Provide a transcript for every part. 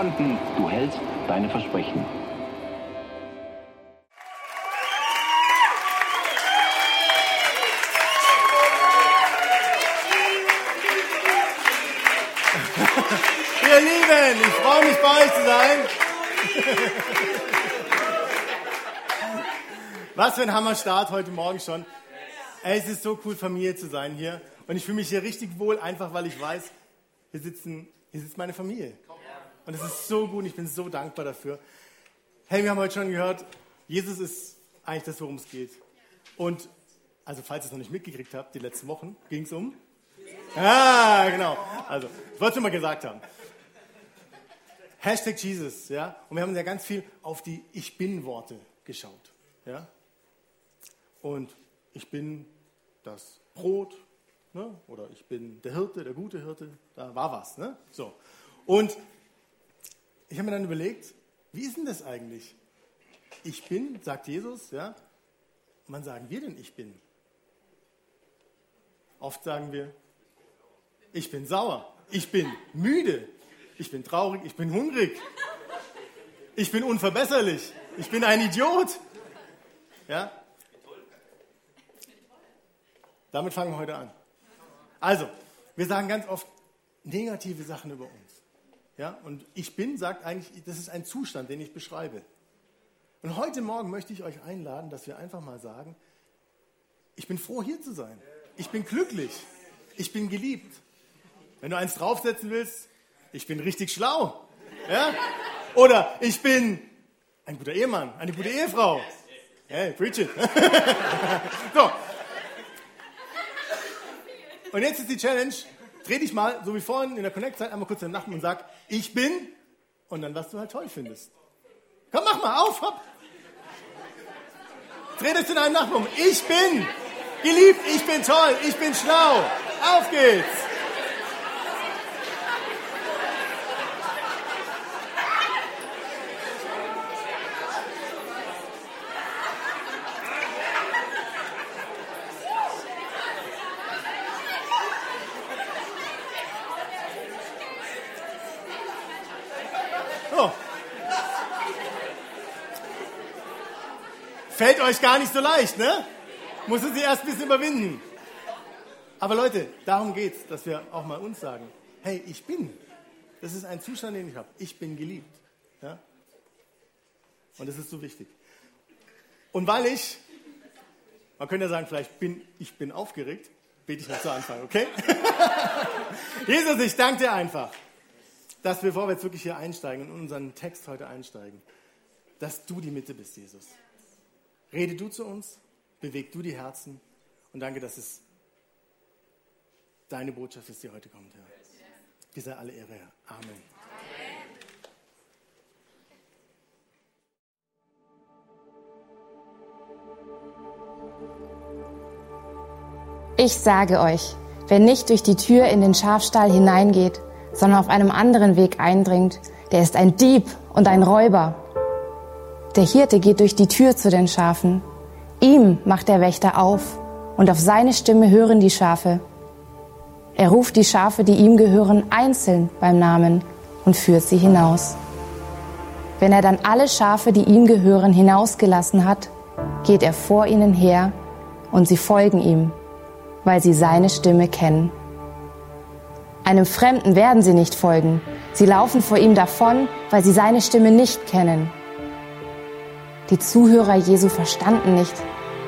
konnten. Du hältst deine Versprechen. Ihr Lieben, ich freue mich bei euch zu sein. Was für ein Hammerstart heute Morgen schon. Es ist so cool, Familie zu sein hier. Und ich fühle mich hier richtig wohl, einfach weil ich weiß, hier, sitzen, hier sitzt meine Familie. Und es ist so gut, ich bin so dankbar dafür. Hey, wir haben heute schon gehört, Jesus ist eigentlich das, worum es geht. Und, also falls ihr es noch nicht mitgekriegt habt, die letzten Wochen ging es um Ah, genau. Also, ich wollte es mal gesagt haben. Hashtag Jesus, ja. Und wir haben ja ganz viel auf die Ich Bin-Worte geschaut, ja. Und ich bin das Brot, ne? oder ich bin der Hirte, der gute Hirte, da war was, ne? So. Und ich habe mir dann überlegt, wie ist denn das eigentlich? Ich bin, sagt Jesus, ja. Wann sagen wir denn ich bin? Oft sagen wir, ich bin sauer, ich bin müde, ich bin traurig, ich bin hungrig, ich bin unverbesserlich, ich bin ein Idiot. Ja? Damit fangen wir heute an. Also, wir sagen ganz oft negative Sachen über uns. Ja? Und ich bin sagt eigentlich, das ist ein Zustand, den ich beschreibe. Und heute Morgen möchte ich euch einladen, dass wir einfach mal sagen, ich bin froh, hier zu sein. Ich bin glücklich. Ich bin geliebt. Wenn du eins draufsetzen willst, ich bin richtig schlau. Ja? Oder ich bin ein guter Ehemann, eine gute Ehefrau. Hey, preach it. so. Und jetzt ist die Challenge, dreh dich mal, so wie vorhin in der Connect-Zeit, einmal kurz den Nacken und sag, ich bin, und dann, was du halt toll findest. Komm, mach mal auf, hopp. Dreh das in einen Nacken um. Ich bin geliebt, ich bin toll, ich bin schlau. Auf geht's. So. Fällt euch gar nicht so leicht, ne? Muss sie erst ein bisschen überwinden. Aber Leute, darum geht's, dass wir auch mal uns sagen, hey, ich bin. Das ist ein Zustand, den ich habe. Ich bin geliebt. Ja? Und das ist so wichtig. Und weil ich, man könnte ja sagen, vielleicht bin ich bin aufgeregt, bete ich noch zu Anfang, okay? Jesus, ich danke dir einfach, dass wir jetzt wirklich hier einsteigen und unseren Text heute einsteigen, dass du die Mitte bist, Jesus. Rede du zu uns, beweg du die Herzen und danke, dass es deine Botschaft ist, die heute kommt, Herr. Dir sei alle Ehre, Herr. Amen. Ich sage euch, wer nicht durch die Tür in den Schafstall hineingeht, sondern auf einem anderen Weg eindringt, der ist ein Dieb und ein Räuber. Der Hirte geht durch die Tür zu den Schafen. Ihm macht der Wächter auf und auf seine Stimme hören die Schafe. Er ruft die Schafe, die ihm gehören, einzeln beim Namen und führt sie hinaus. Wenn er dann alle Schafe, die ihm gehören, hinausgelassen hat, geht er vor ihnen her und sie folgen ihm, weil sie seine Stimme kennen. Einem Fremden werden sie nicht folgen. Sie laufen vor ihm davon, weil sie seine Stimme nicht kennen. Die Zuhörer Jesu verstanden nicht,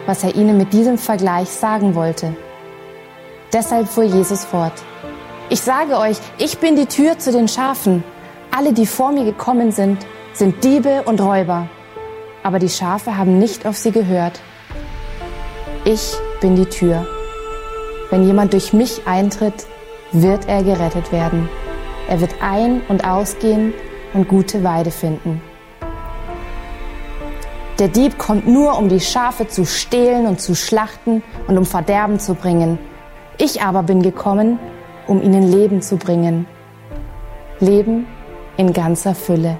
was er ihnen mit diesem Vergleich sagen wollte. Deshalb fuhr Jesus fort. Ich sage euch, ich bin die Tür zu den Schafen. Alle, die vor mir gekommen sind, sind Diebe und Räuber. Aber die Schafe haben nicht auf sie gehört. Ich bin die Tür. Wenn jemand durch mich eintritt, wird er gerettet werden. Er wird ein- und ausgehen und gute Weide finden. Der Dieb kommt nur, um die Schafe zu stehlen und zu schlachten und um Verderben zu bringen. Ich aber bin gekommen, um ihnen Leben zu bringen. Leben in ganzer Fülle.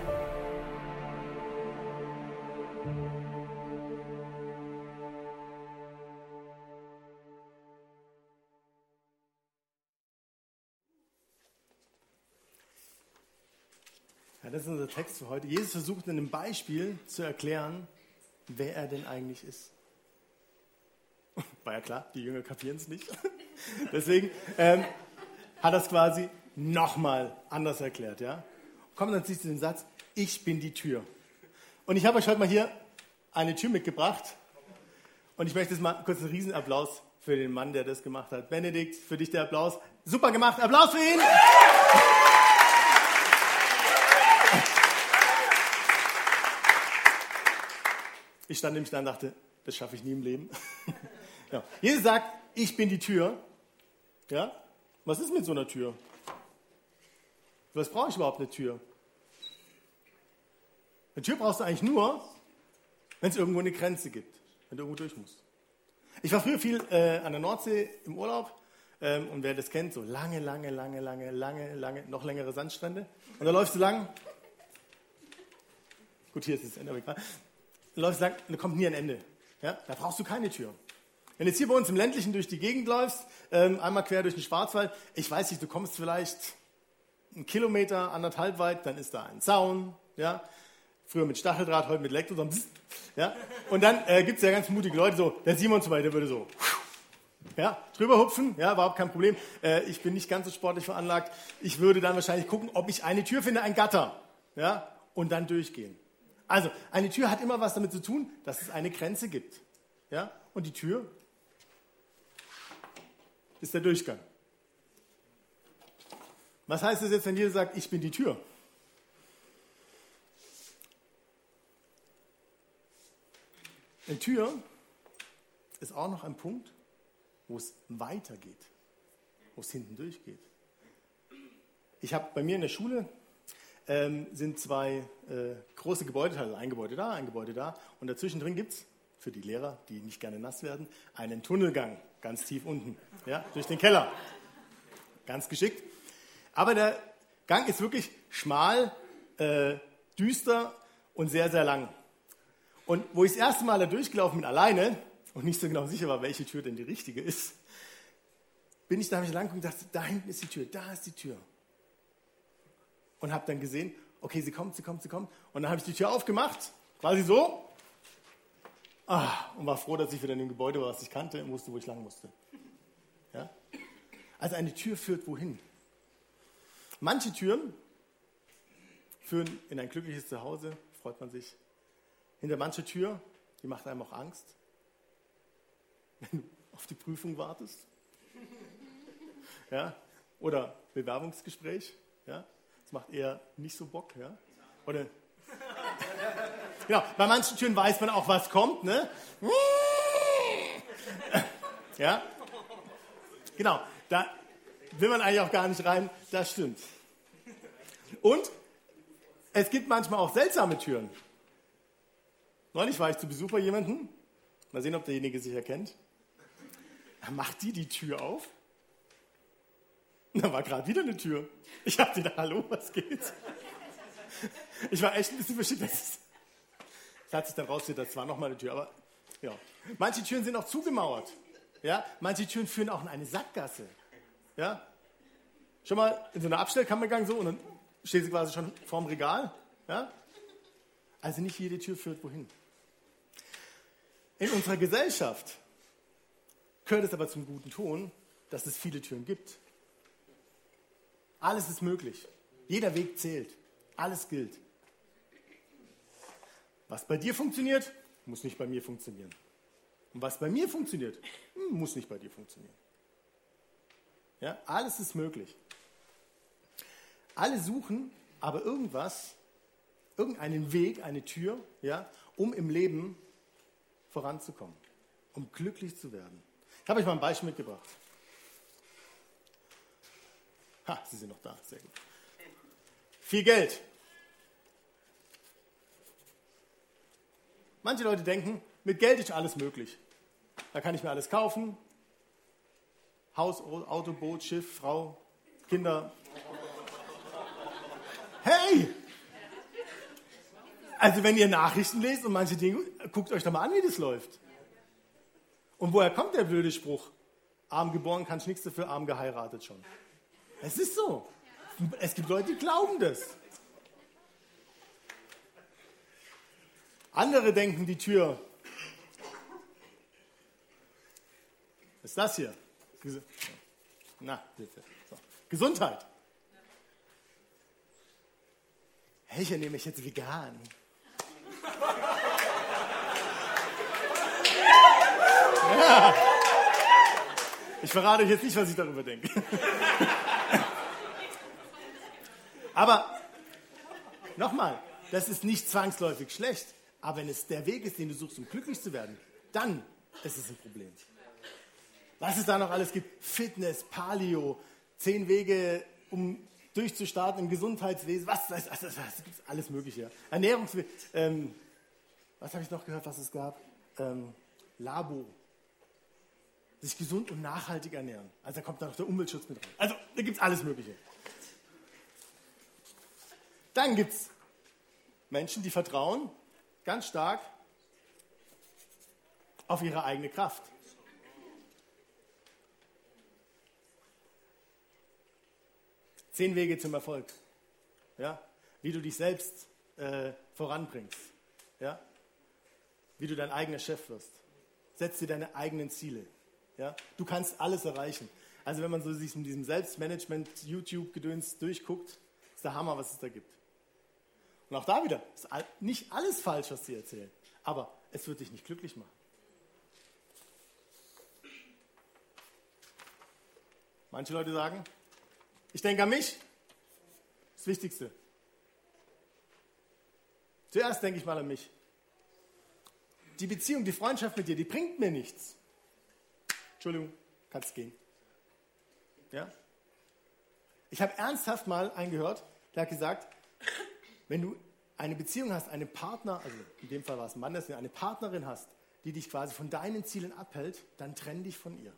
Ja, das ist unser Text für heute. Jesus versucht in einem Beispiel zu erklären, wer er denn eigentlich ist. War ja klar, die Jünger kapieren es nicht. Deswegen ähm, hat er es quasi nochmal anders erklärt. Ja? Kommt dann zu dem Satz, ich bin die Tür. Und ich habe euch heute mal hier eine Tür mitgebracht. Und ich möchte jetzt mal kurz einen Riesenapplaus für den Mann, der das gemacht hat. Benedikt, für dich der Applaus. Super gemacht. Applaus für ihn. Ich stand nämlich da und dachte, das schaffe ich nie im Leben. ja. Jesus sagt, ich bin die Tür. Ja? Was ist mit so einer Tür? Was brauche ich überhaupt eine Tür? Eine Tür brauchst du eigentlich nur, wenn es irgendwo eine Grenze gibt, wenn du irgendwo durch musst. Ich war früher viel äh, an der Nordsee im Urlaub ähm, und wer das kennt, so lange, lange, lange, lange, lange, lange, noch längere Sandstrände. Und da läufst du lang. Gut, hier ist Ende, aber egal. Läufst und da kommt nie ein Ende. Ja? Da brauchst du keine Tür. Wenn du jetzt hier bei uns im ländlichen durch die Gegend läufst, ähm, einmal quer durch den Schwarzwald, ich weiß nicht, du kommst vielleicht einen Kilometer, anderthalb weit, dann ist da ein Zaun, ja, früher mit Stacheldraht, heute mit Elektro, ja, und dann äh, gibt es ja ganz mutige Leute, so, der Simon zum Beispiel, der würde so, ja, drüber hupfen, ja, überhaupt kein Problem. Äh, ich bin nicht ganz so sportlich veranlagt. Ich würde dann wahrscheinlich gucken, ob ich eine Tür finde, ein Gatter, ja, und dann durchgehen. Also, eine Tür hat immer was damit zu tun, dass es eine Grenze gibt, ja, und die Tür ist der Durchgang. Was heißt es jetzt, wenn Jesus sagt, ich bin die Tür? Eine Tür ist auch noch ein Punkt, wo es weitergeht, wo es hinten durchgeht. Ich habe bei mir in der Schule ähm, sind zwei äh, große Gebäudeteile, ein Gebäude da, ein Gebäude da, und dazwischen drin gibt es für die Lehrer, die nicht gerne nass werden, einen Tunnelgang ganz tief unten, ja, durch den Keller. Ganz geschickt. Aber der Gang ist wirklich schmal, äh, düster und sehr, sehr lang. Und wo ich das erste Mal da durchgelaufen bin, alleine, und nicht so genau sicher war, welche Tür denn die richtige ist, bin ich da mich lang und dachte, da hinten ist die Tür, da ist die Tür. Und habe dann gesehen, okay, sie kommt, sie kommt, sie kommt. Und dann habe ich die Tür aufgemacht, quasi so. Ah, und war froh, dass ich wieder in dem Gebäude war, was ich kannte und wusste, wo ich lang musste. Ja? Also eine Tür führt wohin? Manche Türen führen in ein glückliches Zuhause, freut man sich. Hinter mancher Tür, die macht einem auch Angst, wenn du auf die Prüfung wartest. Ja? Oder Bewerbungsgespräch. Ja? Macht eher nicht so Bock. Ja? Oder genau, bei manchen Türen weiß man auch, was kommt. Ne? Ja? Genau, da will man eigentlich auch gar nicht rein. Das stimmt. Und es gibt manchmal auch seltsame Türen. Neulich war ich zu Besuch bei jemandem. Mal sehen, ob derjenige sich erkennt. Macht die die Tür auf. Da war gerade wieder eine Tür. Ich habe gedacht, hallo, was geht? Ich war echt ein bisschen beschickt. Das hat sich dann rausgestellt, das war nochmal eine Tür. Aber ja. Manche Türen sind auch zugemauert. Ja? Manche Türen führen auch in eine Sackgasse. Ja? Schon mal in so eine Abstellkammer gegangen so und dann steht sie quasi schon vorm Regal. Ja? Also nicht jede Tür führt wohin. In unserer Gesellschaft gehört es aber zum guten Ton, dass es viele Türen gibt. Alles ist möglich. Jeder Weg zählt. Alles gilt. Was bei dir funktioniert, muss nicht bei mir funktionieren. Und was bei mir funktioniert, muss nicht bei dir funktionieren. Ja, alles ist möglich. Alle suchen aber irgendwas, irgendeinen Weg, eine Tür, ja, um im Leben voranzukommen, um glücklich zu werden. Ich habe euch mal ein Beispiel mitgebracht. Ha, Sie sind noch da, sehr gut. Viel Geld. Manche Leute denken, mit Geld ist alles möglich. Da kann ich mir alles kaufen. Haus, Auto, Boot, Schiff, Frau, Kinder. Hey! Also wenn ihr Nachrichten lest und manche Dinge, guckt euch doch mal an, wie das läuft. Und woher kommt der blöde Spruch? Arm geboren kannst nichts dafür, arm geheiratet schon. Es ist so. Es gibt Leute, die glauben das. Andere denken, die Tür Was ist das hier? Na, bitte. So. Gesundheit. Ich ernähre mich jetzt vegan. Ja. Ich verrate euch jetzt nicht, was ich darüber denke. Aber nochmal, das ist nicht zwangsläufig schlecht. Aber wenn es der Weg ist, den du suchst, um glücklich zu werden, dann ist es ein Problem. Was es da noch alles gibt, Fitness, Paleo, zehn Wege, um durchzustarten im Gesundheitswesen, was, was, was, was, was gibt alles Mögliche. Ernährungswesen, ähm, was habe ich noch gehört, was es gab? Ähm, Labo. Sich gesund und nachhaltig ernähren. Also da kommt dann noch der Umweltschutz mit rein. Also da gibt es alles Mögliche. Dann gibt es Menschen, die vertrauen ganz stark auf ihre eigene Kraft. Zehn Wege zum Erfolg. Ja? Wie du dich selbst äh, voranbringst. Ja? Wie du dein eigener Chef wirst. Setz dir deine eigenen Ziele. Ja? Du kannst alles erreichen. Also wenn man so sich in diesem Selbstmanagement YouTube-Gedöns durchguckt, ist der Hammer, was es da gibt. Und auch da wieder, ist nicht alles falsch, was sie erzählen, aber es wird dich nicht glücklich machen. Manche Leute sagen, ich denke an mich, das Wichtigste. Zuerst denke ich mal an mich. Die Beziehung, die Freundschaft mit dir, die bringt mir nichts. Entschuldigung, kannst gehen. Ja? Ich habe ernsthaft mal einen gehört, der hat gesagt, wenn du eine Beziehung hast, einen Partner, also in dem Fall war es ein Mann, eine Partnerin hast, die dich quasi von deinen Zielen abhält, dann trenn dich von ihr.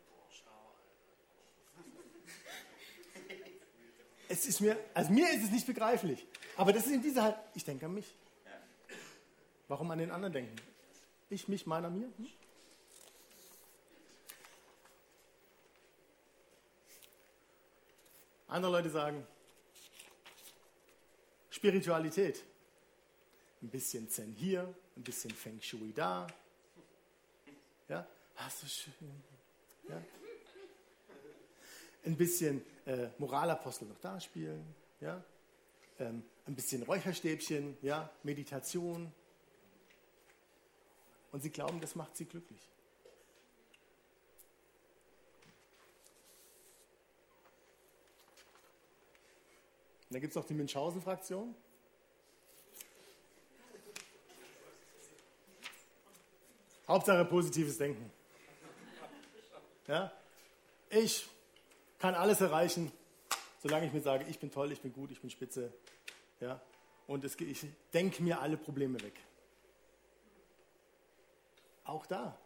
Es ist mir, also mir ist es nicht begreiflich. Aber das ist in dieser halt, ich denke an mich. Warum an den anderen denken? Ich, mich, meiner, mir? Hm? Andere Leute sagen, Spiritualität. Ein bisschen Zen hier, ein bisschen Feng Shui da. Ja, ach so schön. Ja. Ein bisschen äh, Moralapostel noch da spielen. Ja. Ähm, ein bisschen Räucherstäbchen, ja, Meditation. Und sie glauben, das macht sie glücklich. Und dann gibt es noch die Münchhausen-Fraktion. Hauptsache positives Denken. Ja? Ich kann alles erreichen, solange ich mir sage, ich bin toll, ich bin gut, ich bin spitze. Ja? Und es, ich denke mir alle Probleme weg. Auch da.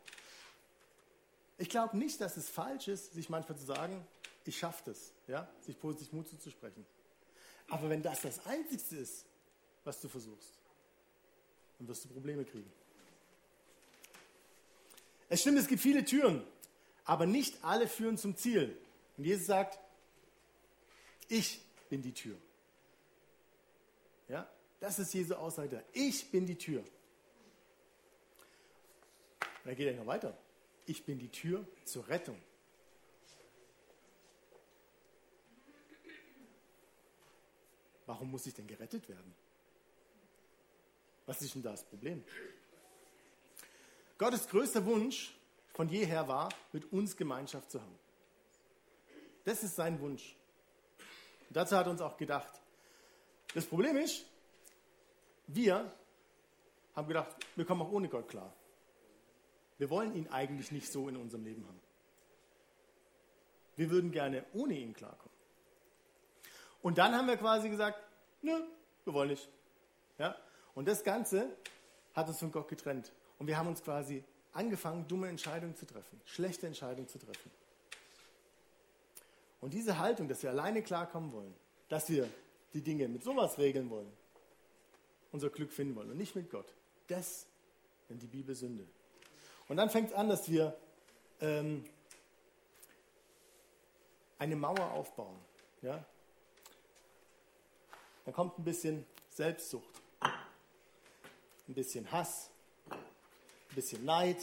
Ich glaube nicht, dass es falsch ist, sich manchmal zu sagen, ich schaffe das, ja? sich positiv Mut zuzusprechen. Aber wenn das das Einzige ist, was du versuchst, dann wirst du Probleme kriegen. Es stimmt, es gibt viele Türen, aber nicht alle führen zum Ziel. Und Jesus sagt, ich bin die Tür. Ja, das ist Jesu Aussage. Ich bin die Tür. Und dann geht er noch weiter. ich bin die Tür zur Rettung. Warum muss ich denn gerettet werden? Was ist denn da das Problem? Gottes größter Wunsch von jeher war, mit uns Gemeinschaft zu haben. Das ist sein Wunsch. Und dazu hat er uns auch gedacht. Das Problem ist, wir haben gedacht, wir kommen auch ohne Gott klar. Wir wollen ihn eigentlich nicht so in unserem Leben haben. Wir würden gerne ohne ihn klarkommen. Und dann haben wir quasi gesagt, nö, wir wollen nicht. Ja? Und das Ganze hat uns von Gott getrennt. Und wir haben uns quasi angefangen, dumme Entscheidungen zu treffen, schlechte Entscheidungen zu treffen. Und diese Haltung, dass wir alleine klarkommen wollen, dass wir die Dinge mit sowas regeln wollen, unser Glück finden wollen und nicht mit Gott, das nennt die Bibel Sünde. Und dann fängt es an, dass wir ähm, eine Mauer aufbauen. Ja? Dann kommt ein bisschen Selbstsucht, ein bisschen Hass, ein bisschen Neid.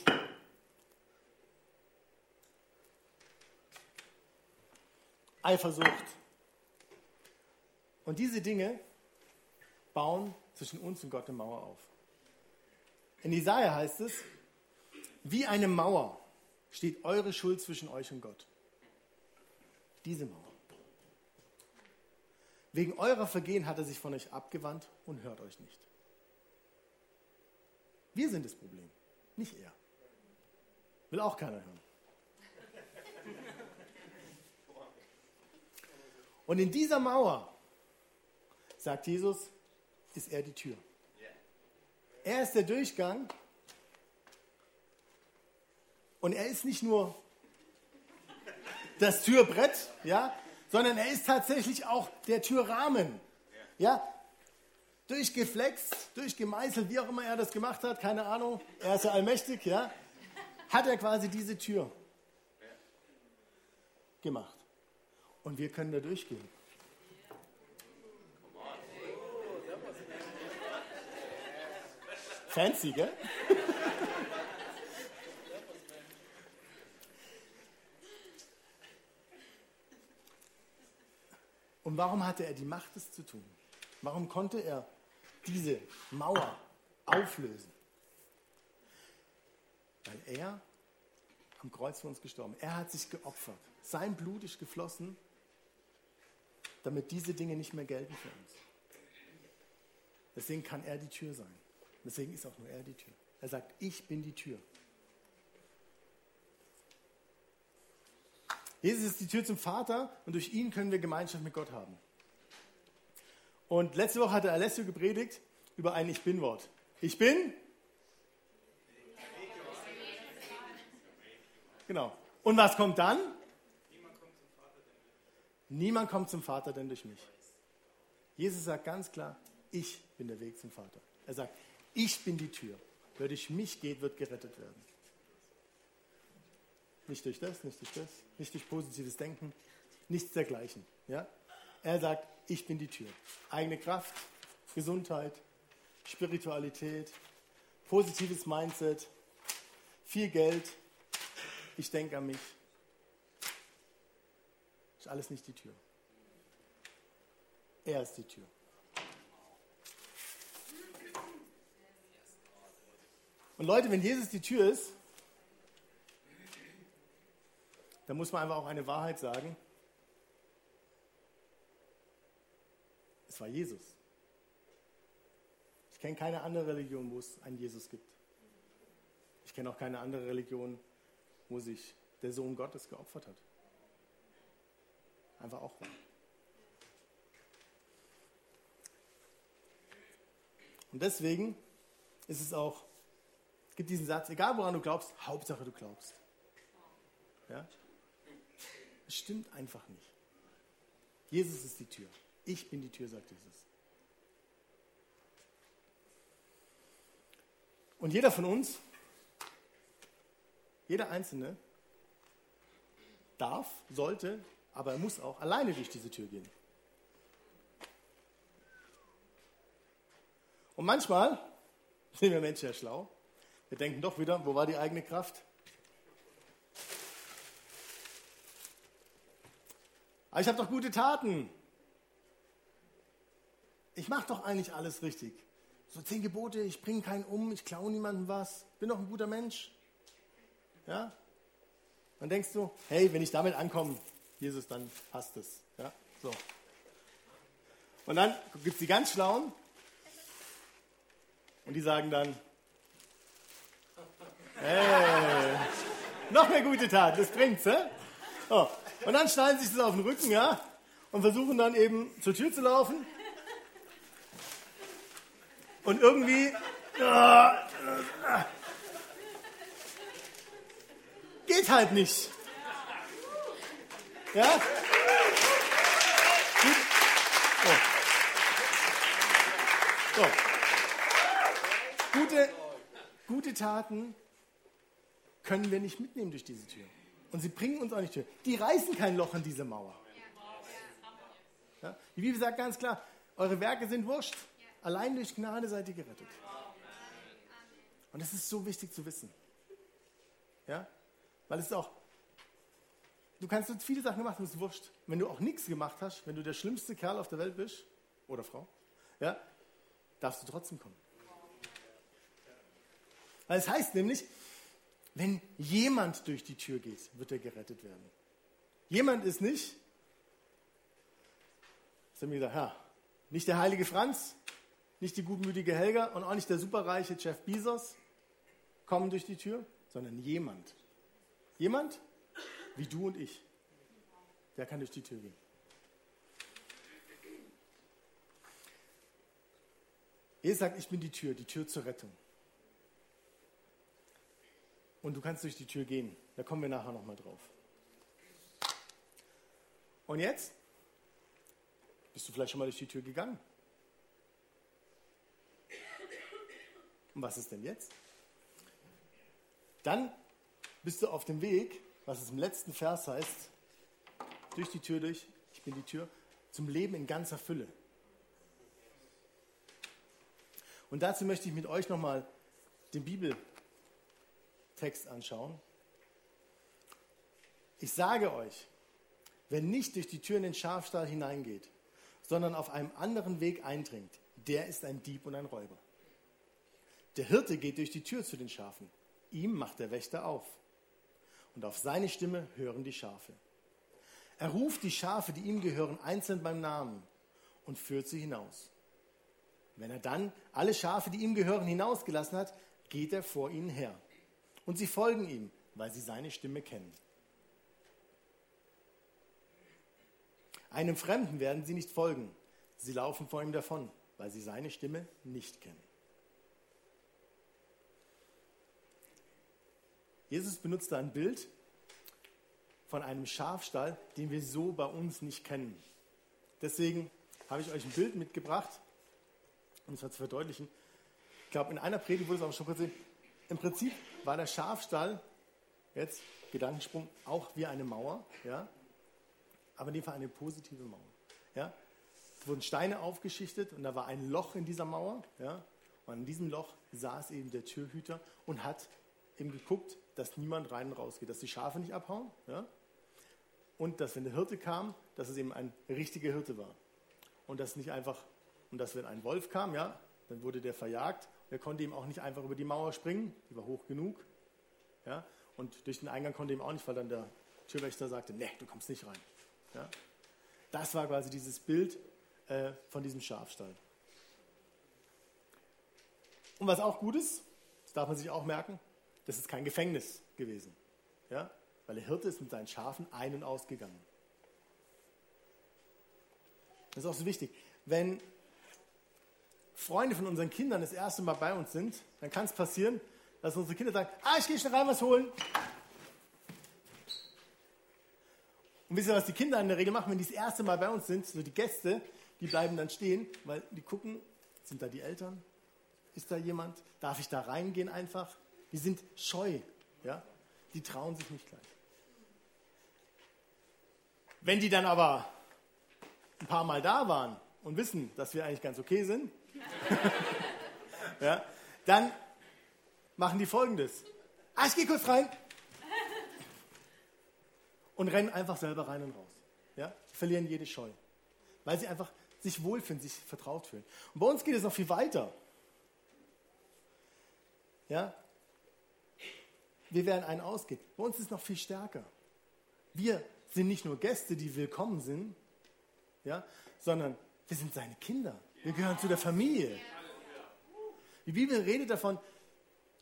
Eifersucht. Und diese Dinge bauen zwischen uns und Gott eine Mauer auf. In Isaiah heißt es, wie eine Mauer steht eure Schuld zwischen euch und Gott. Diese Mauer. Wegen eurer Vergehen hat er sich von euch abgewandt und hört euch nicht. Wir sind das Problem, nicht er. Will auch keiner hören. Und in dieser Mauer, sagt Jesus, ist er die Tür. Er ist der Durchgang und er ist nicht nur das Türbrett, ja, sondern er ist tatsächlich auch der Türrahmen. Ja, durchgeflext, durchgemeißelt, wie auch immer er das gemacht hat, keine Ahnung, er ist ja allmächtig, ja, hat er quasi diese Tür gemacht. Und wir können da durchgehen. Fancy, gell? Und warum hatte er die Macht, es zu tun? Warum konnte er diese Mauer auflösen? Weil er am Kreuz für uns gestorben. Er hat sich geopfert. Sein Blut ist geflossen, damit diese Dinge nicht mehr gelten für uns. Deswegen kann er die Tür sein. Deswegen ist auch nur er die Tür. Er sagt, ich bin die Tür. Jesus ist die Tür zum Vater und durch ihn können wir Gemeinschaft mit Gott haben. Und letzte Woche hatte Alessio gepredigt über ein Ich Bin-Wort. Ich bin? Genau. Und was kommt dann? Niemand kommt zum Vater denn durch mich. Jesus sagt ganz klar, ich bin der Weg zum Vater. Er sagt, ich bin die Tür. Wer durch mich geht, wird gerettet werden. Nicht durch das, nicht durch das, nicht durch positives Denken, nichts dergleichen. Ja? Er sagt, ich bin die Tür. Eigene Kraft, Gesundheit, Spiritualität, positives Mindset, viel Geld, ich denke an mich. Ist alles nicht die Tür. Er ist die Tür. Und Leute, wenn Jesus die Tür ist, dann muss man einfach auch eine Wahrheit sagen. Es war Jesus. Ich kenne keine andere Religion, wo es einen Jesus gibt. Ich kenne auch keine andere Religion, wo sich der Sohn Gottes geopfert hat. Einfach auch wahr. Und deswegen ist es auch, es gibt diesen Satz, egal woran du glaubst, Hauptsache du glaubst. Ja? Es stimmt einfach nicht. Jesus ist die Tür. Ich bin die Tür, sagt Jesus. Und jeder von uns, jeder Einzelne, darf, sollte, aber er muss auch alleine durch diese Tür gehen. Und manchmal sind wir Menschen ja schlau. Wir denken doch wieder, wo war die eigene Kraft? Aber ich habe doch gute Taten. Ich mache doch eigentlich alles richtig. So zehn Gebote, ich bringe keinen um, ich klaue niemandem was, bin doch ein guter Mensch. Ja? Dann denkst du, hey, wenn ich damit ankomme, Jesus, dann passt es. Ja? So. Und dann gibt es die ganz Schlauen und die sagen dann, hey, noch mehr gute Tat, das bringt's? Oh. Und dann schneiden sie sich das auf den Rücken, ja, und versuchen dann eben zur Tür zu laufen. Und irgendwie äh, äh, geht halt nicht. Ja? So. So. Gute, gute Taten können wir nicht mitnehmen durch diese Tür. Und sie bringen uns auch nicht durch. Die reißen kein Loch in diese Mauer. Ja? Die Bibel sagt ganz klar, eure Werke sind wurscht. Allein durch Gnade seid ihr gerettet. Und das ist so wichtig zu wissen. Ja? Weil es ist auch, du kannst viele Sachen gemacht haben, ist wurscht. Wenn du auch nichts gemacht hast, wenn du der schlimmste Kerl auf der Welt bist, oder Frau, ja, darfst du trotzdem kommen. Weil es heißt nämlich, wenn jemand durch die Tür geht, wird er gerettet werden. Jemand ist nicht, das haben wir gesagt, ja, nicht der heilige Franz, nicht die gutmütige Helga und auch nicht der superreiche Jeff Bezos kommen durch die Tür, sondern jemand. Jemand wie du und ich, der kann durch die Tür gehen. Jesus sagt, ich bin die Tür, die Tür zur Rettung und du kannst durch die Tür gehen. Da kommen wir nachher nochmal drauf. Und jetzt? Bist du vielleicht schon mal durch die Tür gegangen? Und was ist denn jetzt? Dann bist du auf dem Weg, was es im letzten Vers heißt, durch die Tür durch, ich bin die Tür, zum Leben in ganzer Fülle. Und dazu möchte ich mit euch nochmal den Bibel Text anschauen. Ich sage euch, wer nicht durch die Tür in den Schafstall hineingeht, sondern auf einem anderen Weg eindringt, der ist ein Dieb und ein Räuber. Der Hirte geht durch die Tür zu den Schafen. Ihm macht der Wächter auf. Und auf seine Stimme hören die Schafe. Er ruft die Schafe, die ihm gehören, einzeln beim Namen und führt sie hinaus. Wenn er dann alle Schafe, die ihm gehören, hinausgelassen hat, geht er vor ihnen her und sie folgen ihm, weil sie seine Stimme kennen. Einem Fremden werden sie nicht folgen. Sie laufen vor ihm davon, weil sie seine Stimme nicht kennen. Jesus benutzt da ein Bild von einem Schafstall, den wir so bei uns nicht kennen. Deswegen habe ich euch ein Bild mitgebracht, um es zu verdeutlichen. Ich glaube, in einer Predigt wurde es auch schon kurz sehen. Im Prinzip war der Schafstall, jetzt Gedankensprung, auch wie eine Mauer, ja? aber in dem Fall eine positive Mauer. Ja? Es wurden Steine aufgeschichtet und da war ein Loch in dieser Mauer. Ja? Und an diesem Loch saß eben der Türhüter und hat eben geguckt, dass niemand rein und raus geht, dass die Schafe nicht abhauen. Ja? Und dass, wenn der Hirte kam, dass es eben ein richtiger Hirte war. Und dass nicht einfach, und dass, wenn ein Wolf kam, ja, dann wurde der verjagt er konnte ihm auch nicht einfach über die Mauer springen, die war hoch genug. Ja? Und durch den Eingang konnte ihm auch nicht, weil dann der Türwächter sagte, nee, du kommst nicht rein. Ja? Das war quasi dieses Bild äh, von diesem Schafstall. Und was auch gut ist, das darf man sich auch merken, das ist kein Gefängnis gewesen. Ja? Weil der Hirte ist mit seinen Schafen ein- und ausgegangen. Das ist auch so wichtig. Wenn Freunde von unseren Kindern das erste Mal bei uns sind, dann kann es passieren, dass unsere Kinder sagen, ah, ich gehe schnell rein was holen. Und wisst ihr, was die Kinder in der Regel machen, wenn die das erste Mal bei uns sind, so die Gäste, die bleiben dann stehen, weil die gucken, sind da die Eltern? Ist da jemand? Darf ich da reingehen einfach? Die sind scheu, ja? Die trauen sich nicht gleich. Wenn die dann aber ein paar Mal da waren und wissen, dass wir eigentlich ganz okay sind, ja, dann machen die folgendes. Ah, ich gehe kurz rein. Und rennen einfach selber rein und raus. Ja? Verlieren jede Scheu. Weil sie einfach sich wohlfühlen, sich vertraut fühlen. Und bei uns geht es noch viel weiter. Ja? Wir werden einen ausgehen. Bei uns ist es noch viel stärker. Wir sind nicht nur Gäste, die willkommen sind, ja, sondern wir sind seine Kinder. Wir gehören zu der Familie. Die Bibel redet davon,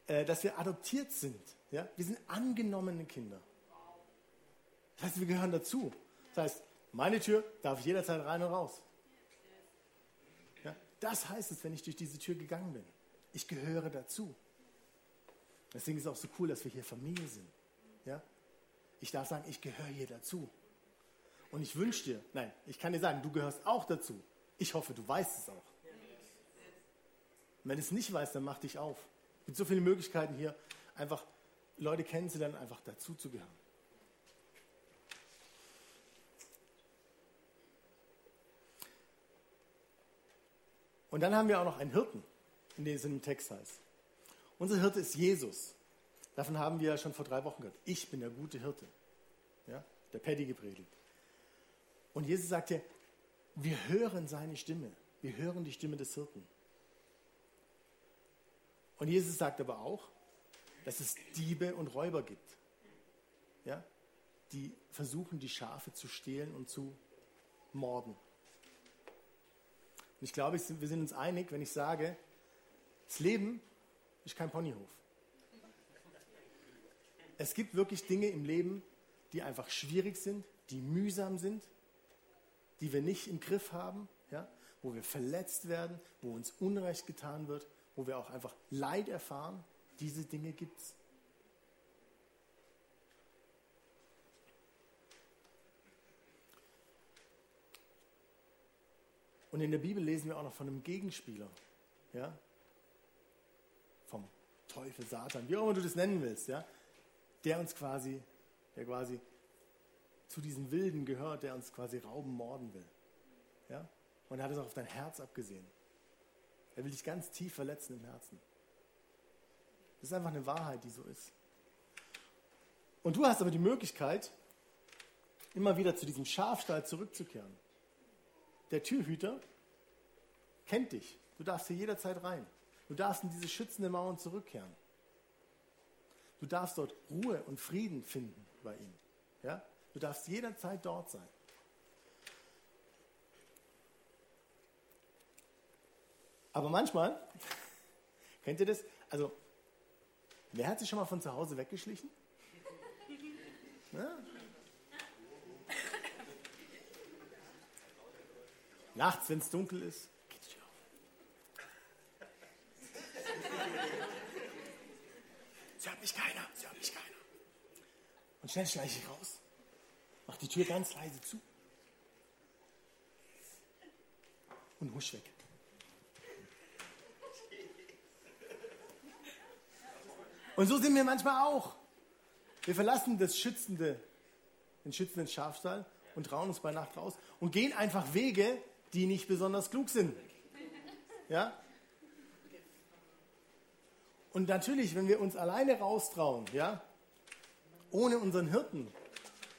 äh, dass wir adoptiert sind. Wir sind angenommene Kinder. Das heißt, wir gehören dazu. Das heißt, meine Tür darf ich jederzeit rein und raus. Das heißt es, wenn ich durch diese Tür gegangen bin. Ich gehöre dazu. Deswegen ist es auch so cool, dass wir hier Familie sind. Ja? Ich darf sagen, ich gehöre hier dazu. Und ich wünsche dir, nein, ich kann dir sagen, du gehörst auch dazu. Ich hoffe, du weißt es auch. Und wenn du es nicht weißt, dann mach dich auf. Es gibt so viele Möglichkeiten hier, einfach Leute kennenzulernen, einfach dazu zu gehören. Und dann haben wir auch noch einen Hirten, in dem es im Text heißt. Unser Hirte ist Jesus. Davon haben wir ja schon vor drei Wochen gehört. Ich bin der gute Hirte. Ja, der Paddy gepredigt. Und Jesus sagt ja, wir hören seine Stimme. Wir hören die Stimme des Hirten. Und Jesus sagt aber auch, dass es Diebe und Räuber gibt, ja, die versuchen, die Schafe zu stehlen und zu morden. Und ich glaube, wir sind uns einig, wenn ich sage, das Leben ist kein Ponyhof. Es gibt wirklich Dinge im Leben, die einfach schwierig sind, die mühsam sind, die wir nicht im Griff haben, ja, wo wir verletzt werden, wo uns Unrecht getan wird, wo wir auch einfach Leid erfahren. Diese Dinge gibt es. Und in der Bibel lesen wir auch noch von einem Gegenspieler. Ja? Vom Teufel, Satan, wie auch immer du das nennen willst. Ja? Der uns quasi, der quasi zu diesen Wilden gehört, der uns quasi rauben, morden will. Ja? Und er hat es auch auf dein Herz abgesehen. Er will dich ganz tief verletzen im Herzen. Das ist einfach eine Wahrheit, die so ist. Und du hast aber die Möglichkeit, immer wieder zu diesem Schafstall zurückzukehren. Der Türhüter kennt dich. Du darfst hier jederzeit rein. Du darfst in diese schützende Mauern zurückkehren. Du darfst dort Ruhe und Frieden finden bei ihm. Ja? Du darfst jederzeit dort sein. Aber manchmal, kennt ihr das? Also, wer hat sich schon mal von zu Hause weggeschlichen? Ja? Nachts, wenn es dunkel ist, geht die Tür auf. Sie hat mich keiner, sie hat mich keiner. Und schnell schleiche ich raus. Die Tür ganz leise zu. Und husch weg. Und so sind wir manchmal auch. Wir verlassen das schützende, den schützenden Schafstall und trauen uns bei Nacht raus und gehen einfach Wege, die nicht besonders klug sind. Ja? Und natürlich, wenn wir uns alleine raustrauen, ja, ohne unseren Hirten,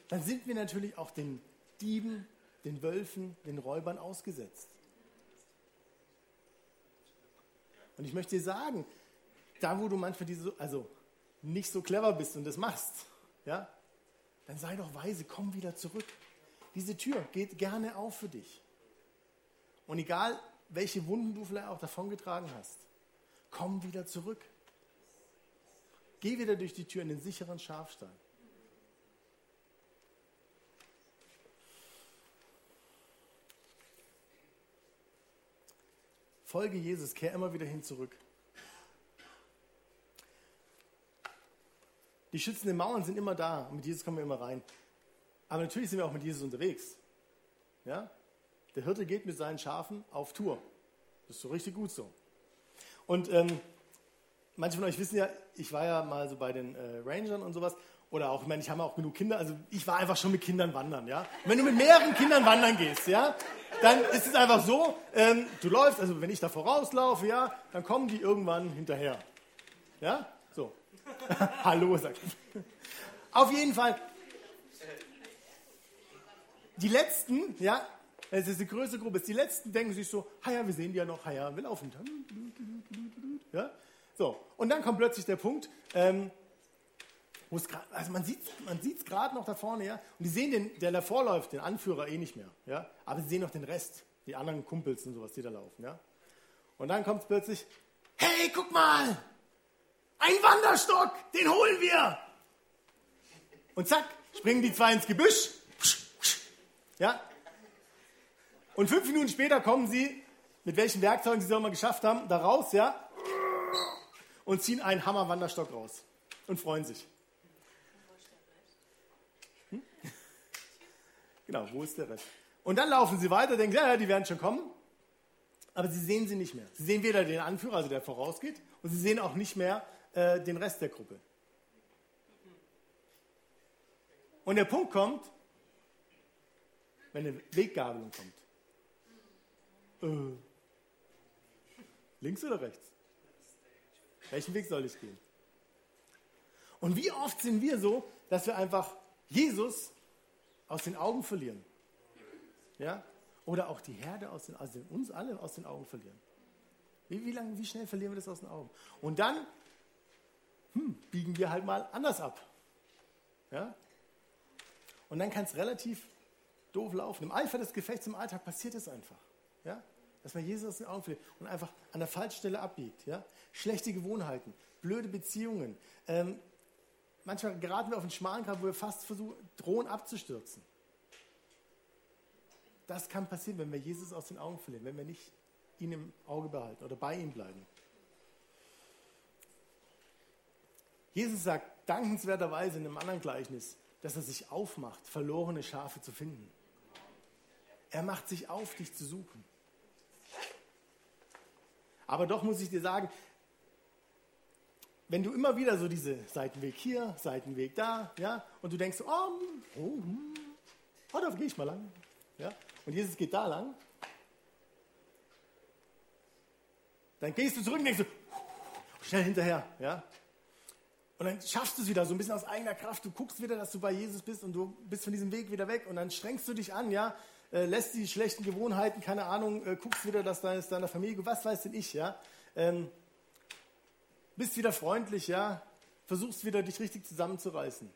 dann sind wir natürlich auch den Dieben, den Wölfen, den Räubern ausgesetzt. Und ich möchte dir sagen, da wo du manchmal diese, also nicht so clever bist und das machst, ja, dann sei doch weise, komm wieder zurück. Diese Tür geht gerne auf für dich. Und egal, welche Wunden du vielleicht auch davongetragen hast, komm wieder zurück. Geh wieder durch die Tür in den sicheren Schafstall. Folge Jesus, kehr immer wieder hin zurück. Die schützenden Mauern sind immer da und mit Jesus kommen wir immer rein. Aber natürlich sind wir auch mit Jesus unterwegs. Ja? Der Hirte geht mit seinen Schafen auf Tour. Das ist so richtig gut so. Und ähm, manche von euch wissen ja, ich war ja mal so bei den äh, Rangern und sowas. Oder auch, ich meine, ich habe auch genug Kinder. Also ich war einfach schon mit Kindern wandern, ja. Wenn du mit mehreren Kindern wandern gehst, ja, dann ist es einfach so, ähm, du läufst, also wenn ich da vorauslaufe, ja, dann kommen die irgendwann hinterher. Ja, so. Hallo, sagt Auf jeden Fall. die Letzten, ja, es ist eine größere Gruppe, die Letzten denken sich so, ja, wir sehen die ja noch, ja, wir laufen. Ja? So, und dann kommt plötzlich der Punkt, ähm, wo es grad, also man sieht es man gerade noch da vorne, ja, und die sehen den, der davor läuft, den Anführer eh nicht mehr, ja, aber sie sehen noch den Rest, die anderen Kumpels und sowas, die da laufen, ja. Und dann kommt es plötzlich, hey, guck mal, ein Wanderstock, den holen wir. Und zack, springen die zwei ins Gebüsch, ja, und fünf Minuten später kommen sie, mit welchen Werkzeugen sie es auch immer geschafft haben, da raus, ja, und ziehen einen Hammer-Wanderstock raus und freuen sich. Genau, wo ist der Rest? Und dann laufen sie weiter, denken, ja, ja, die werden schon kommen. Aber sie sehen sie nicht mehr. Sie sehen weder den Anführer, also der vorausgeht, und sie sehen auch nicht mehr äh, den Rest der Gruppe. Und der Punkt kommt, wenn eine Weggabelung kommt. Äh, links oder rechts? Welchen Weg soll ich gehen? Und wie oft sind wir so, dass wir einfach Jesus aus den Augen verlieren? Ja? Oder auch die Herde aus den, also uns alle aus den Augen verlieren. Wie, wie, lang, wie schnell verlieren wir das aus den Augen? Und dann hm, biegen wir halt mal anders ab. Ja? Und dann kann es relativ doof laufen. Im Eifer des Gefechts im Alltag passiert es einfach. Ja? Dass man Jesus aus den Augen verliert und einfach an der falschen Stelle abbiegt. Ja? Schlechte Gewohnheiten, blöde Beziehungen. Ähm, manchmal geraten wir auf einen schmalen Grab, wo wir fast versuchen, drohen abzustürzen. Das kann passieren, wenn wir Jesus aus den Augen verlieren, wenn wir nicht ihn im Auge behalten oder bei ihm bleiben. Jesus sagt dankenswerterweise in einem anderen Gleichnis, dass er sich aufmacht, verlorene Schafe zu finden. Er macht sich auf, dich zu suchen. Aber doch muss ich dir sagen, wenn du immer wieder so diese Seitenweg hier, Seitenweg da, ja, und du denkst, oh, oh, oh da gehe ich mal lang, ja, und Jesus geht da lang, dann gehst du zurück und denkst so, schnell hinterher, ja, und dann schaffst du es wieder so ein bisschen aus eigener Kraft. Du guckst wieder, dass du bei Jesus bist und du bist von diesem Weg wieder weg. Und dann strengst du dich an, ja, äh, lässt die schlechten Gewohnheiten, keine Ahnung, äh, guckst wieder, dass deine, deiner Familie, was weiß denn ich, ja, ähm, bist wieder freundlich, ja, versuchst wieder dich richtig zusammenzureißen.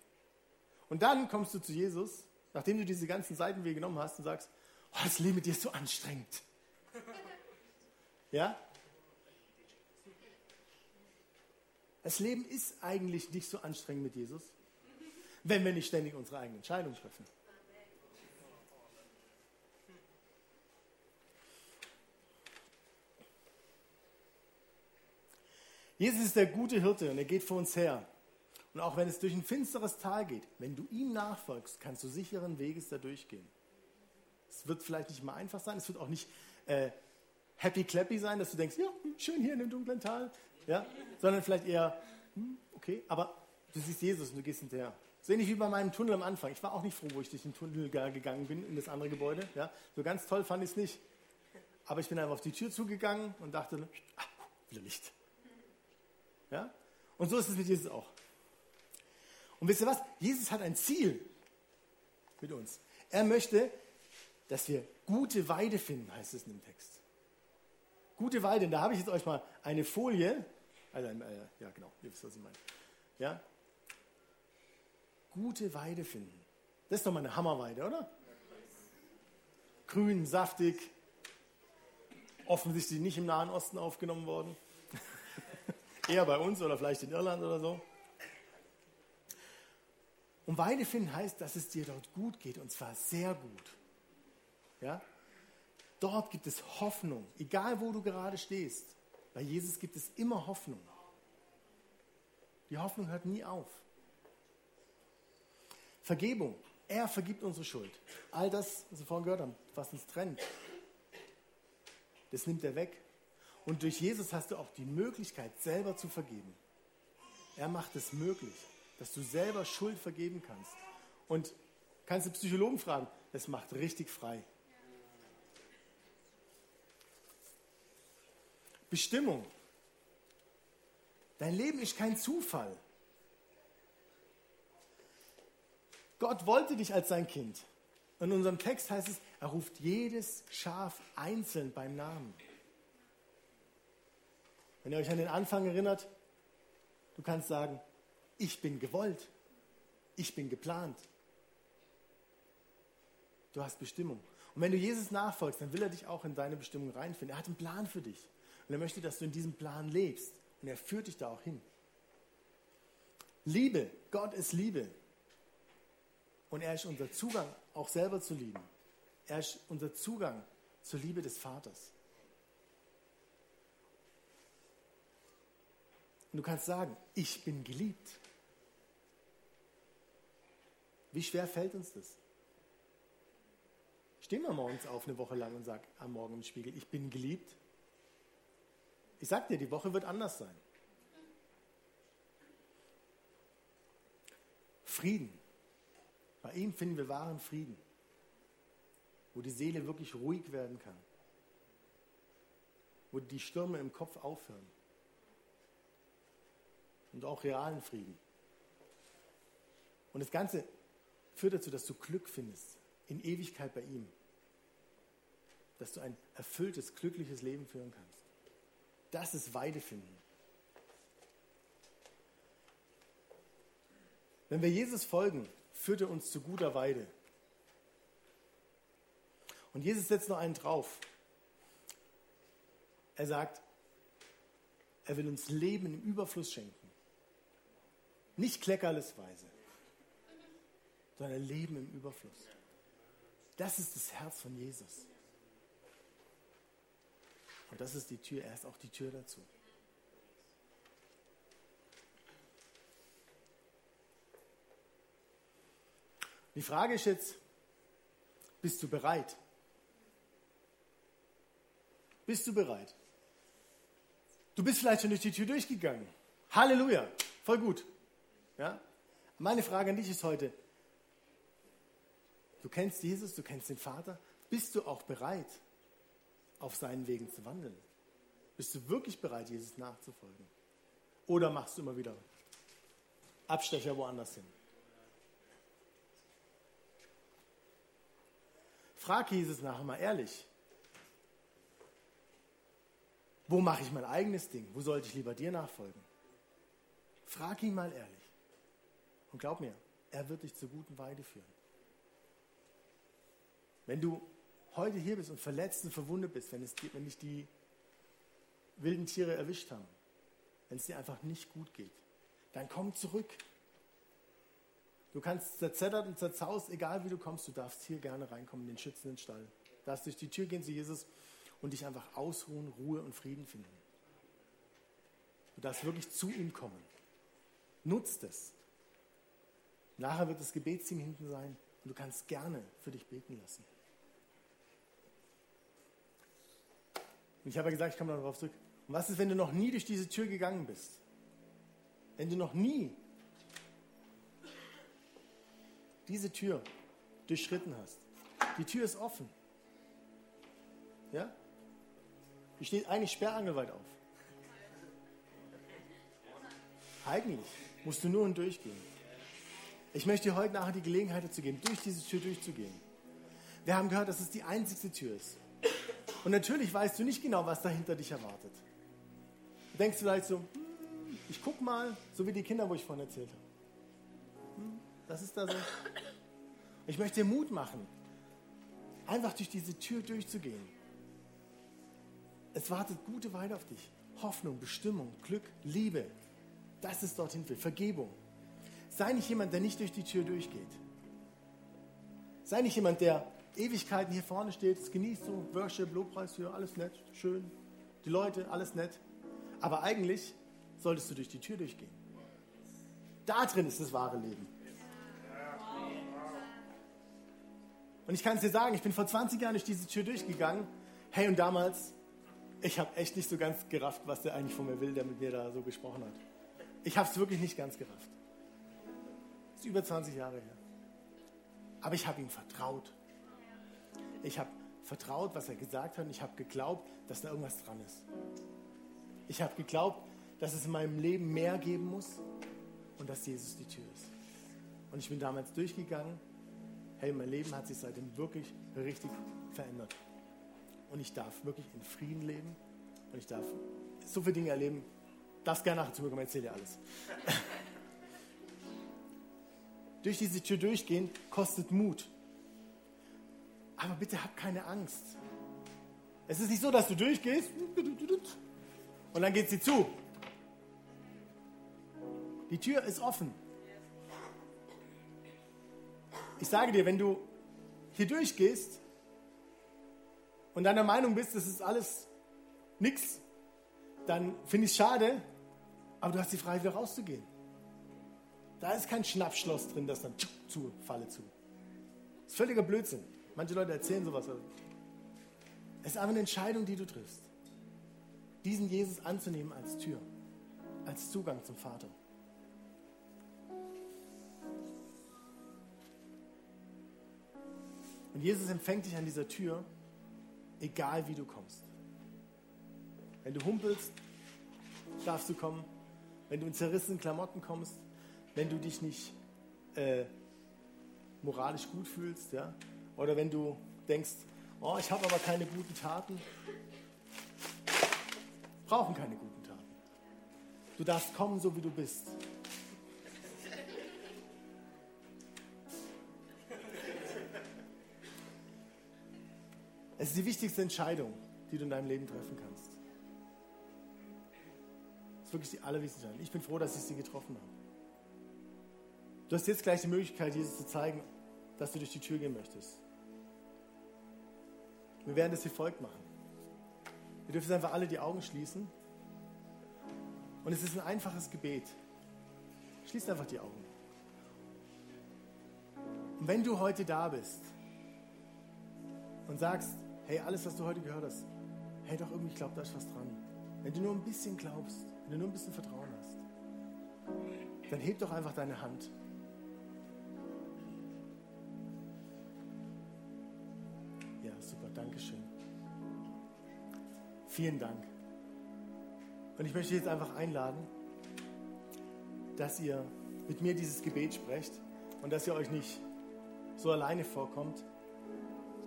Und dann kommst du zu Jesus, nachdem du diese ganzen Seitenwege genommen hast und sagst, oh, das Leben mit dir ist so anstrengend. Ja? Das Leben ist eigentlich nicht so anstrengend mit Jesus, wenn wir nicht ständig unsere eigenen Entscheidungen treffen. Jesus ist der gute Hirte und er geht vor uns her. Und auch wenn es durch ein finsteres Tal geht, wenn du ihm nachfolgst, kannst du sicheren Weges da durchgehen. Es wird vielleicht nicht mal einfach sein, es wird auch nicht äh, happy clappy sein, dass du denkst, ja, schön hier in dem dunklen Tal, ja, sondern vielleicht eher, hm, okay, aber du siehst Jesus und du gehst hinterher. So ähnlich wie bei meinem Tunnel am Anfang. Ich war auch nicht froh, wo ich durch den Tunnel gegangen bin in das andere Gebäude. Ja. So ganz toll fand ich es nicht. Aber ich bin einfach auf die Tür zugegangen und dachte, ah, wieder Licht. Ja? Und so ist es mit Jesus auch. Und wisst ihr was? Jesus hat ein Ziel mit uns. Er möchte, dass wir gute Weide finden, heißt es in dem Text. Gute Weide, und da habe ich jetzt euch mal eine Folie, also, äh, ja genau, ihr wisst, was ich meine. Ja? Gute Weide finden. Das ist doch mal eine Hammerweide, oder? Grün, saftig, offensichtlich nicht im Nahen Osten aufgenommen worden. Eher bei uns oder vielleicht in Irland oder so. Und Weide finden heißt, dass es dir dort gut geht und zwar sehr gut. Ja? Dort gibt es Hoffnung, egal wo du gerade stehst. Bei Jesus gibt es immer Hoffnung. Die Hoffnung hört nie auf. Vergebung. Er vergibt unsere Schuld. All das, was wir vorhin gehört haben, was uns trennt, das nimmt er weg. Und durch Jesus hast du auch die Möglichkeit, selber zu vergeben. Er macht es möglich, dass du selber Schuld vergeben kannst. Und kannst du Psychologen fragen, das macht richtig frei. Bestimmung. Dein Leben ist kein Zufall. Gott wollte dich als sein Kind. In unserem Text heißt es, er ruft jedes Schaf einzeln beim Namen. Wenn ihr euch an den Anfang erinnert, du kannst sagen, ich bin gewollt, ich bin geplant. Du hast Bestimmung. Und wenn du Jesus nachfolgst, dann will er dich auch in deine Bestimmung reinfinden. Er hat einen Plan für dich. Und er möchte, dass du in diesem Plan lebst. Und er führt dich da auch hin. Liebe, Gott ist Liebe. Und er ist unser Zugang, auch selber zu lieben. Er ist unser Zugang zur Liebe des Vaters. Und du kannst sagen, ich bin geliebt. Wie schwer fällt uns das? Stehen wir morgens auf eine Woche lang und sagen am Morgen im Spiegel, ich bin geliebt. Ich sag dir, die Woche wird anders sein. Frieden. Bei ihm finden wir wahren Frieden, wo die Seele wirklich ruhig werden kann, wo die Stürme im Kopf aufhören und auch realen Frieden. Und das Ganze führt dazu, dass du Glück findest in Ewigkeit bei ihm, dass du ein erfülltes, glückliches Leben führen kannst. Das ist Weide finden. Wenn wir Jesus folgen, führt er uns zu guter Weide. Und Jesus setzt noch einen drauf. Er sagt, er will uns Leben im Überfluss schenken. Nicht kleckerlesweise, sondern Leben im Überfluss. Das ist das Herz von Jesus. Und das ist die Tür, er ist auch die Tür dazu. Die Frage ist jetzt, bist du bereit? Bist du bereit? Du bist vielleicht schon durch die Tür durchgegangen. Halleluja, voll gut. Ja? Meine Frage an dich ist heute, du kennst Jesus, du kennst den Vater, bist du auch bereit, auf seinen Wegen zu wandeln? Bist du wirklich bereit, Jesus nachzufolgen? Oder machst du immer wieder Abstecher woanders hin? Frag Jesus nachher mal ehrlich. Wo mache ich mein eigenes Ding? Wo sollte ich lieber dir nachfolgen? Frag ihn mal ehrlich. Und glaub mir, er wird dich zur guten Weide führen. Wenn du heute hier bist und verletzt und verwundet bist, wenn, es, wenn dich die wilden Tiere erwischt haben, wenn es dir einfach nicht gut geht, dann komm zurück. Du kannst zerzettert und zerzaust, egal wie du kommst, du darfst hier gerne reinkommen in den schützenden Stall. Du darfst durch die Tür gehen zu Jesus und dich einfach ausruhen, Ruhe und Frieden finden. Du darfst wirklich zu ihm kommen. Nutzt es. Nachher wird das Gebetsteam hinten sein und du kannst gerne für dich beten lassen. Und ich habe ja gesagt, ich komme darauf zurück. Und was ist, wenn du noch nie durch diese Tür gegangen bist? Wenn du noch nie diese Tür durchschritten hast. Die Tür ist offen. Ja? Die steht eigentlich sperrangelweit auf. Eigentlich musst du nur hindurchgehen. Ich möchte dir heute nachher die Gelegenheit dazu geben, durch diese Tür durchzugehen. Wir haben gehört, dass es die einzigste Tür ist. Und natürlich weißt du nicht genau, was dahinter dich erwartet. Du denkst vielleicht so, hm, ich guck mal, so wie die Kinder, wo ich vorhin erzählt habe. Hm, das ist da so. Ich möchte dir Mut machen, einfach durch diese Tür durchzugehen. Es wartet gute Weile auf dich. Hoffnung, Bestimmung, Glück, Liebe. Das ist dorthin will. Vergebung. Sei nicht jemand, der nicht durch die Tür durchgeht. Sei nicht jemand, der Ewigkeiten hier vorne steht, es genießt so, Worship, Lobpreis hier, alles nett, schön. Die Leute, alles nett. Aber eigentlich solltest du durch die Tür durchgehen. Da drin ist das wahre Leben. Und ich kann es dir sagen, ich bin vor 20 Jahren durch diese Tür durchgegangen. Hey, und damals, ich habe echt nicht so ganz gerafft, was der eigentlich von mir will, der mit mir da so gesprochen hat. Ich habe es wirklich nicht ganz gerafft. Das ist über 20 Jahre her. Aber ich habe ihm vertraut. Ich habe vertraut, was er gesagt hat und ich habe geglaubt, dass da irgendwas dran ist. Ich habe geglaubt, dass es in meinem Leben mehr geben muss und dass Jesus die Tür ist. Und ich bin damals durchgegangen hey, mein Leben hat sich seitdem wirklich richtig verändert. Und ich darf wirklich in Frieden leben und ich darf so viele Dinge erleben. Darfst gerne nachher zu mir kommen, erzähl dir alles. Durch diese Tür durchgehen kostet Mut. Aber bitte hab keine Angst. Es ist nicht so, dass du durchgehst und dann geht sie zu. Die Tür ist offen. Ich sage dir, wenn du hier durchgehst und deiner Meinung bist, das ist alles nix, dann finde ich es schade, aber du hast die Freiheit, wieder rauszugehen. Da ist kein Schnappschloss drin, das dann zu, Falle zu. Das ist völliger Blödsinn. Manche Leute erzählen sowas. Es ist einfach eine Entscheidung, die du triffst. Diesen Jesus anzunehmen als Tür, als Zugang zum Vater. Und Jesus empfängt dich an dieser Tür, egal wie du kommst. Wenn du humpelst, darfst du kommen. Wenn du in zerrissenen Klamotten kommst, wenn du dich nicht äh, moralisch gut fühlst, ja, oder wenn du denkst, oh, ich habe aber keine guten Taten, brauchen keine guten Taten. Du darfst kommen, so wie du bist. Es ist die wichtigste Entscheidung, die du in deinem Leben treffen kannst. Es ist wirklich die allerwichtigste Entscheidung. Ich bin froh, dass ich sie getroffen habe. Du hast jetzt gleich die Möglichkeit, Jesus zu zeigen, dass du durch die Tür gehen möchtest. Wir werden das wie folgt machen. Wir dürfen einfach alle die Augen schließen. Und es ist ein einfaches Gebet. Schließ einfach die Augen. Und wenn du heute da bist und sagst, hey, alles, was du heute gehört hast, hey, doch irgendwie, ich glaube, da ist was dran. Wenn du nur ein bisschen glaubst, wenn du nur ein bisschen Vertrauen hast, dann heb doch einfach deine Hand. Vielen Dank. Und ich möchte jetzt einfach einladen, dass ihr mit mir dieses Gebet sprecht und dass ihr euch nicht so alleine vorkommt.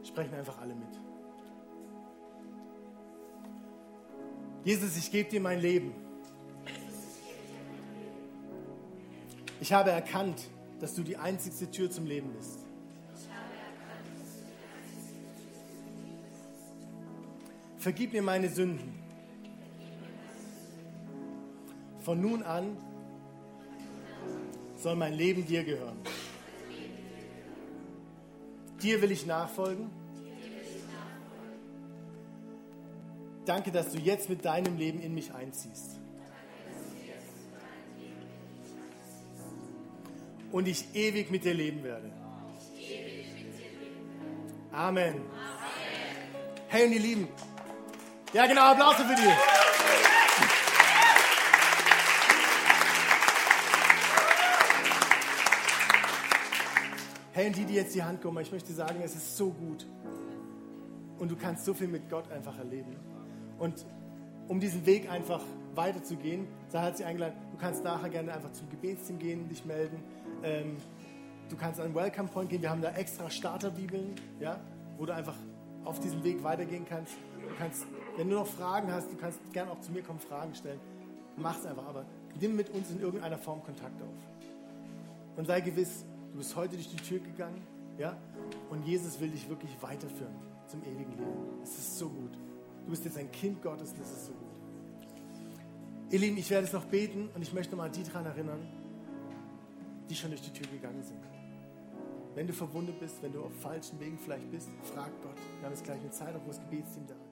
Sprechen einfach alle mit. Jesus, ich gebe dir mein Leben. Ich habe erkannt, dass du die einzigste Tür zum Leben bist. Vergib mir meine Sünden. Von nun an soll mein Leben dir gehören. Dir will ich nachfolgen. Danke, dass du jetzt mit deinem Leben in mich einziehst. Und ich ewig mit dir leben werde. Amen. Hey, und ihr Lieben. Ja, genau, Applaus für die. Hey, die, die jetzt die Hand kommen, ich möchte sagen, es ist so gut. Und du kannst so viel mit Gott einfach erleben. Und um diesen Weg einfach weiterzugehen, da hat sie eingeladen, du kannst nachher gerne einfach zum Gebetsteam gehen, dich melden. Ähm, du kannst an Welcome Point gehen, wir haben da extra Starterbibeln, ja, wo du einfach auf diesem Weg weitergehen kannst. Du kannst, wenn du noch Fragen hast, du kannst gerne auch zu mir kommen, Fragen stellen. Mach's einfach, aber nimm mit uns in irgendeiner Form Kontakt auf. Und sei gewiss, Du bist heute durch die Tür gegangen, ja? Und Jesus will dich wirklich weiterführen zum ewigen Leben. Es ist so gut. Du bist jetzt ein Kind Gottes, das ist so gut. Ihr Lieben, ich werde es noch beten und ich möchte mal die daran erinnern, die schon durch die Tür gegangen sind. Wenn du verwundet bist, wenn du auf falschen Wegen vielleicht bist, frag Gott. Wir haben jetzt gleich eine Zeit, wo das Gebetsteam da ist.